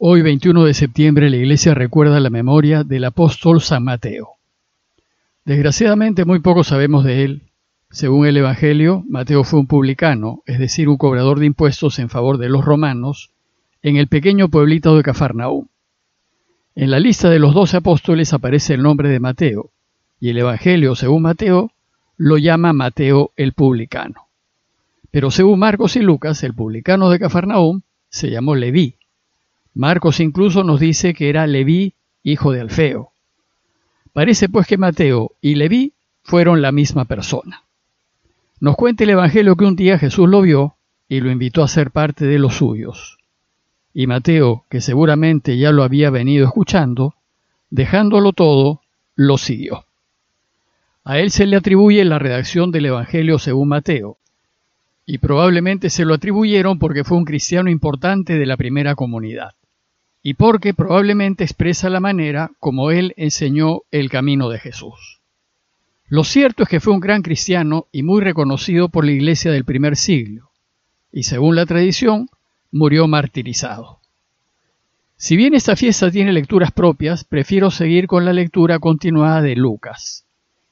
Hoy, 21 de septiembre, la Iglesia recuerda la memoria del apóstol San Mateo. Desgraciadamente, muy poco sabemos de él. Según el Evangelio, Mateo fue un publicano, es decir, un cobrador de impuestos en favor de los romanos, en el pequeño pueblito de Cafarnaúm. En la lista de los doce apóstoles aparece el nombre de Mateo, y el Evangelio, según Mateo, lo llama Mateo el publicano. Pero según Marcos y Lucas, el publicano de Cafarnaúm se llamó Leví, Marcos incluso nos dice que era Leví, hijo de Alfeo. Parece pues que Mateo y Leví fueron la misma persona. Nos cuenta el Evangelio que un día Jesús lo vio y lo invitó a ser parte de los suyos. Y Mateo, que seguramente ya lo había venido escuchando, dejándolo todo, lo siguió. A él se le atribuye la redacción del Evangelio según Mateo, y probablemente se lo atribuyeron porque fue un cristiano importante de la primera comunidad y porque probablemente expresa la manera como él enseñó el camino de Jesús. Lo cierto es que fue un gran cristiano y muy reconocido por la iglesia del primer siglo, y según la tradición, murió martirizado. Si bien esta fiesta tiene lecturas propias, prefiero seguir con la lectura continuada de Lucas.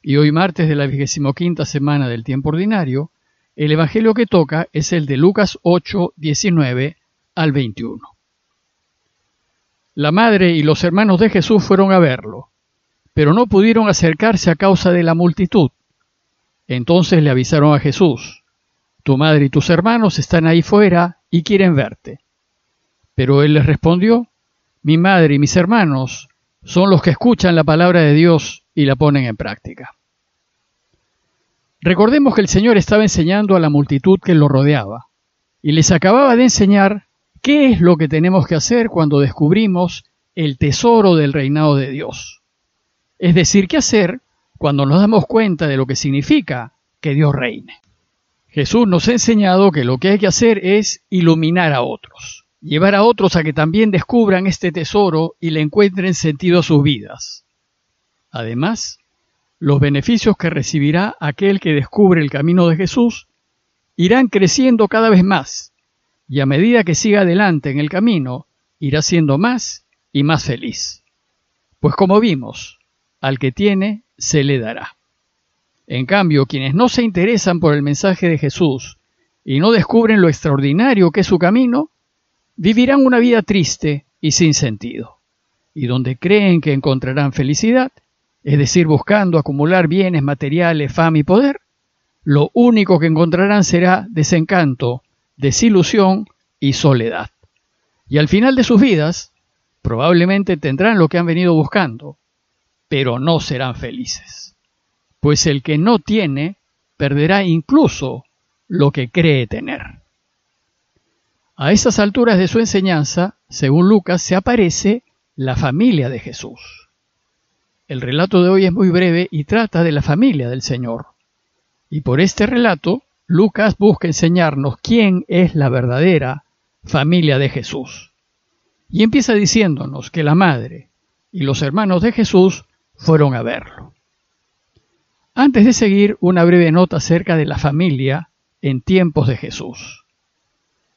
Y hoy martes de la quinta semana del tiempo ordinario, el evangelio que toca es el de Lucas 8, 19 al 21. La madre y los hermanos de Jesús fueron a verlo, pero no pudieron acercarse a causa de la multitud. Entonces le avisaron a Jesús, Tu madre y tus hermanos están ahí fuera y quieren verte. Pero él les respondió, Mi madre y mis hermanos son los que escuchan la palabra de Dios y la ponen en práctica. Recordemos que el Señor estaba enseñando a la multitud que lo rodeaba, y les acababa de enseñar ¿Qué es lo que tenemos que hacer cuando descubrimos el tesoro del reinado de Dios? Es decir, ¿qué hacer cuando nos damos cuenta de lo que significa que Dios reine? Jesús nos ha enseñado que lo que hay que hacer es iluminar a otros, llevar a otros a que también descubran este tesoro y le encuentren sentido a sus vidas. Además, los beneficios que recibirá aquel que descubre el camino de Jesús irán creciendo cada vez más y a medida que siga adelante en el camino, irá siendo más y más feliz. Pues como vimos, al que tiene, se le dará. En cambio, quienes no se interesan por el mensaje de Jesús y no descubren lo extraordinario que es su camino, vivirán una vida triste y sin sentido. Y donde creen que encontrarán felicidad, es decir, buscando acumular bienes materiales, fama y poder, lo único que encontrarán será desencanto, desilusión y soledad. Y al final de sus vidas, probablemente tendrán lo que han venido buscando, pero no serán felices. Pues el que no tiene, perderá incluso lo que cree tener. A esas alturas de su enseñanza, según Lucas, se aparece la familia de Jesús. El relato de hoy es muy breve y trata de la familia del Señor. Y por este relato Lucas busca enseñarnos quién es la verdadera familia de Jesús. Y empieza diciéndonos que la madre y los hermanos de Jesús fueron a verlo. Antes de seguir, una breve nota acerca de la familia en tiempos de Jesús.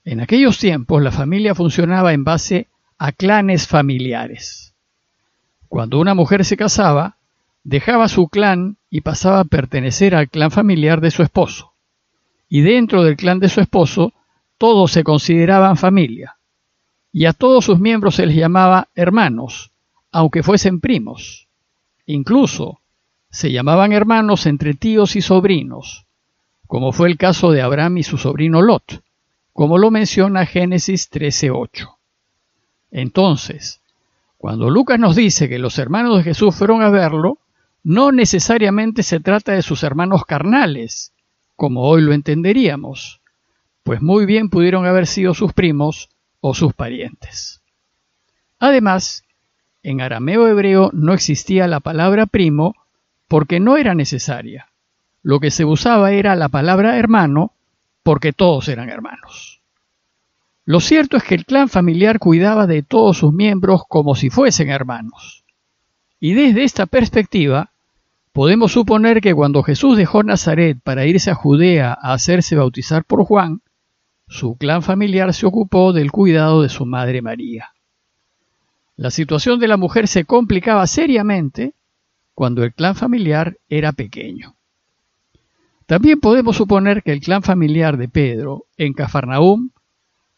En aquellos tiempos la familia funcionaba en base a clanes familiares. Cuando una mujer se casaba, dejaba su clan y pasaba a pertenecer al clan familiar de su esposo y dentro del clan de su esposo todos se consideraban familia, y a todos sus miembros se les llamaba hermanos, aunque fuesen primos. Incluso se llamaban hermanos entre tíos y sobrinos, como fue el caso de Abraham y su sobrino Lot, como lo menciona Génesis 13:8. Entonces, cuando Lucas nos dice que los hermanos de Jesús fueron a verlo, no necesariamente se trata de sus hermanos carnales, como hoy lo entenderíamos, pues muy bien pudieron haber sido sus primos o sus parientes. Además, en arameo hebreo no existía la palabra primo porque no era necesaria. Lo que se usaba era la palabra hermano porque todos eran hermanos. Lo cierto es que el clan familiar cuidaba de todos sus miembros como si fuesen hermanos. Y desde esta perspectiva, Podemos suponer que cuando Jesús dejó Nazaret para irse a Judea a hacerse bautizar por Juan, su clan familiar se ocupó del cuidado de su madre María. La situación de la mujer se complicaba seriamente cuando el clan familiar era pequeño. También podemos suponer que el clan familiar de Pedro en Cafarnaúm,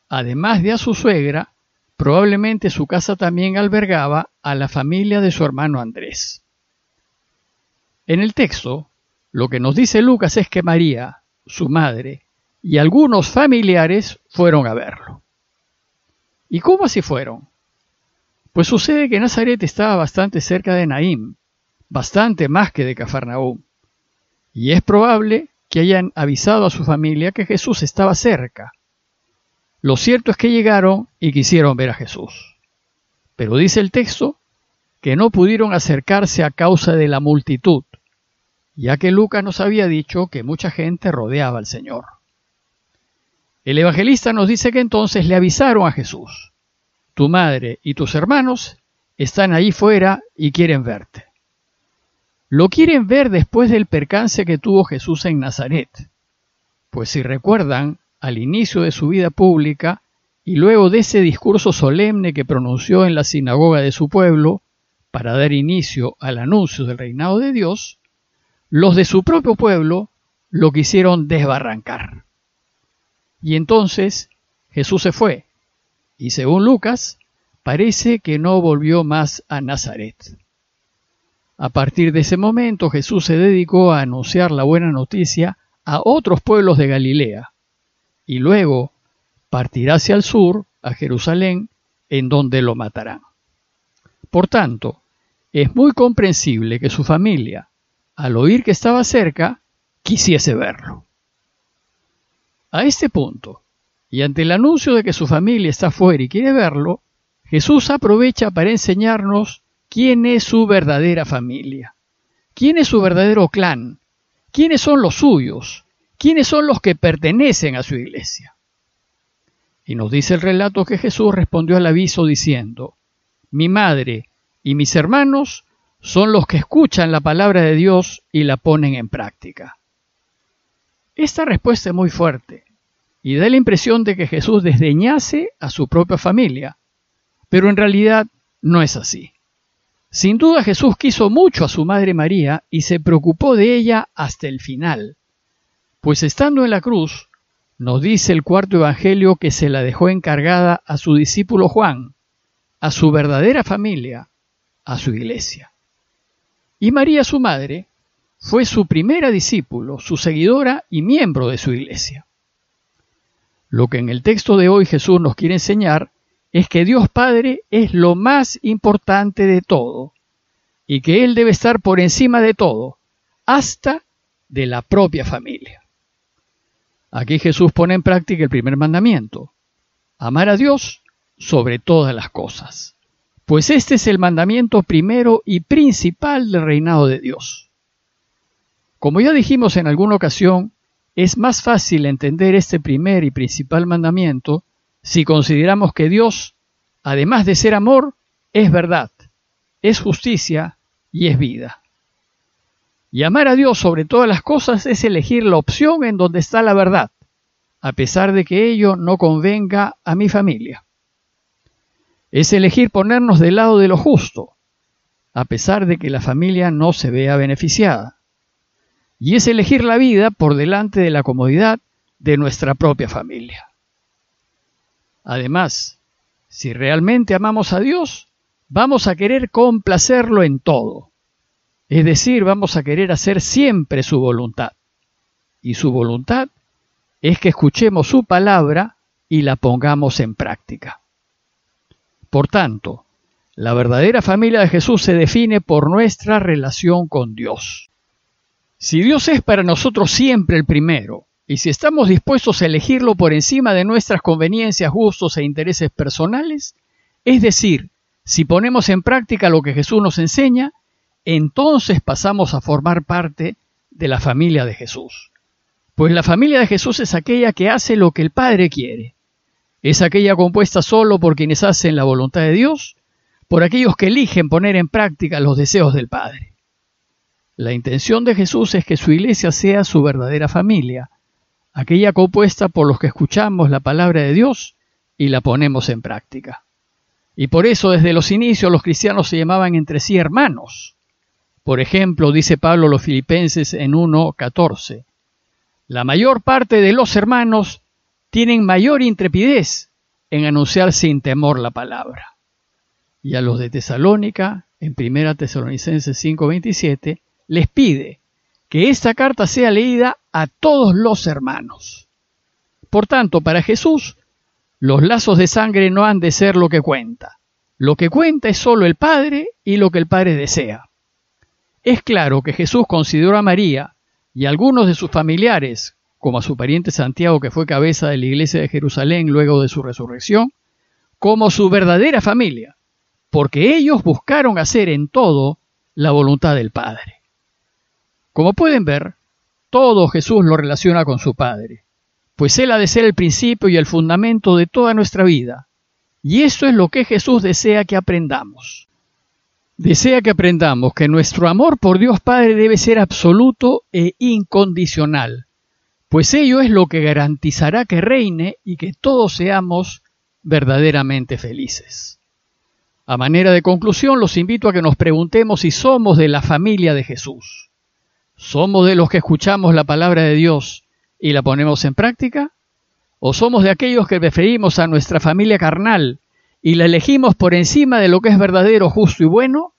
además de a su suegra, probablemente su casa también albergaba a la familia de su hermano Andrés. En el texto, lo que nos dice Lucas es que María, su madre, y algunos familiares fueron a verlo. ¿Y cómo así fueron? Pues sucede que Nazaret estaba bastante cerca de Naim, bastante más que de Cafarnaúm y es probable que hayan avisado a su familia que Jesús estaba cerca. Lo cierto es que llegaron y quisieron ver a Jesús. Pero dice el texto que no pudieron acercarse a causa de la multitud, ya que Lucas nos había dicho que mucha gente rodeaba al Señor. El evangelista nos dice que entonces le avisaron a Jesús, tu madre y tus hermanos están ahí fuera y quieren verte. Lo quieren ver después del percance que tuvo Jesús en Nazaret. Pues si recuerdan, al inicio de su vida pública y luego de ese discurso solemne que pronunció en la sinagoga de su pueblo para dar inicio al anuncio del reinado de Dios, los de su propio pueblo lo quisieron desbarrancar. Y entonces Jesús se fue, y según Lucas, parece que no volvió más a Nazaret. A partir de ese momento Jesús se dedicó a anunciar la buena noticia a otros pueblos de Galilea y luego partirá hacia el sur, a Jerusalén, en donde lo matarán. Por tanto, es muy comprensible que su familia, al oír que estaba cerca, quisiese verlo. A este punto, y ante el anuncio de que su familia está fuera y quiere verlo, Jesús aprovecha para enseñarnos quién es su verdadera familia, quién es su verdadero clan, quiénes son los suyos, quiénes son los que pertenecen a su iglesia. Y nos dice el relato que Jesús respondió al aviso diciendo, mi madre y mis hermanos son los que escuchan la palabra de Dios y la ponen en práctica. Esta respuesta es muy fuerte y da la impresión de que Jesús desdeñase a su propia familia, pero en realidad no es así. Sin duda Jesús quiso mucho a su Madre María y se preocupó de ella hasta el final, pues estando en la cruz, nos dice el cuarto Evangelio que se la dejó encargada a su discípulo Juan, a su verdadera familia, a su iglesia. Y María, su madre, fue su primera discípulo, su seguidora y miembro de su iglesia. Lo que en el texto de hoy Jesús nos quiere enseñar es que Dios Padre es lo más importante de todo y que Él debe estar por encima de todo, hasta de la propia familia. Aquí Jesús pone en práctica el primer mandamiento, amar a Dios sobre todas las cosas, pues este es el mandamiento primero y principal del reinado de Dios. Como ya dijimos en alguna ocasión, es más fácil entender este primer y principal mandamiento si consideramos que Dios, además de ser amor, es verdad, es justicia y es vida. Y amar a Dios sobre todas las cosas es elegir la opción en donde está la verdad, a pesar de que ello no convenga a mi familia. Es elegir ponernos del lado de lo justo, a pesar de que la familia no se vea beneficiada. Y es elegir la vida por delante de la comodidad de nuestra propia familia. Además, si realmente amamos a Dios, vamos a querer complacerlo en todo. Es decir, vamos a querer hacer siempre su voluntad. Y su voluntad es que escuchemos su palabra y la pongamos en práctica. Por tanto, la verdadera familia de Jesús se define por nuestra relación con Dios. Si Dios es para nosotros siempre el primero, y si estamos dispuestos a elegirlo por encima de nuestras conveniencias, gustos e intereses personales, es decir, si ponemos en práctica lo que Jesús nos enseña, entonces pasamos a formar parte de la familia de Jesús. Pues la familia de Jesús es aquella que hace lo que el Padre quiere. Es aquella compuesta solo por quienes hacen la voluntad de Dios, por aquellos que eligen poner en práctica los deseos del Padre. La intención de Jesús es que su iglesia sea su verdadera familia, aquella compuesta por los que escuchamos la palabra de Dios y la ponemos en práctica. Y por eso desde los inicios los cristianos se llamaban entre sí hermanos. Por ejemplo, dice Pablo a los filipenses en 1.14, la mayor parte de los hermanos tienen mayor intrepidez en anunciar sin temor la palabra. Y a los de Tesalónica, en 1 Tesalonicenses 5:27, les pide que esta carta sea leída a todos los hermanos. Por tanto, para Jesús, los lazos de sangre no han de ser lo que cuenta. Lo que cuenta es solo el Padre y lo que el Padre desea. Es claro que Jesús consideró a María y a algunos de sus familiares, como a su pariente Santiago, que fue cabeza de la iglesia de Jerusalén luego de su resurrección, como su verdadera familia, porque ellos buscaron hacer en todo la voluntad del Padre. Como pueden ver, todo Jesús lo relaciona con su Padre pues Él ha de ser el principio y el fundamento de toda nuestra vida. Y eso es lo que Jesús desea que aprendamos. Desea que aprendamos que nuestro amor por Dios Padre debe ser absoluto e incondicional, pues ello es lo que garantizará que reine y que todos seamos verdaderamente felices. A manera de conclusión, los invito a que nos preguntemos si somos de la familia de Jesús. ¿Somos de los que escuchamos la palabra de Dios y la ponemos en práctica? ¿O somos de aquellos que preferimos a nuestra familia carnal y la elegimos por encima de lo que es verdadero, justo y bueno?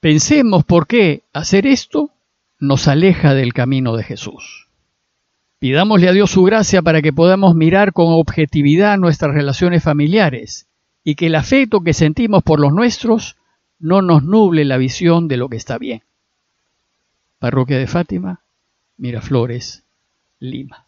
Pensemos por qué hacer esto nos aleja del camino de Jesús. Pidámosle a Dios su gracia para que podamos mirar con objetividad nuestras relaciones familiares y que el afecto que sentimos por los nuestros no nos nuble la visión de lo que está bien. Parroquia de Fátima, Miraflores, Lima.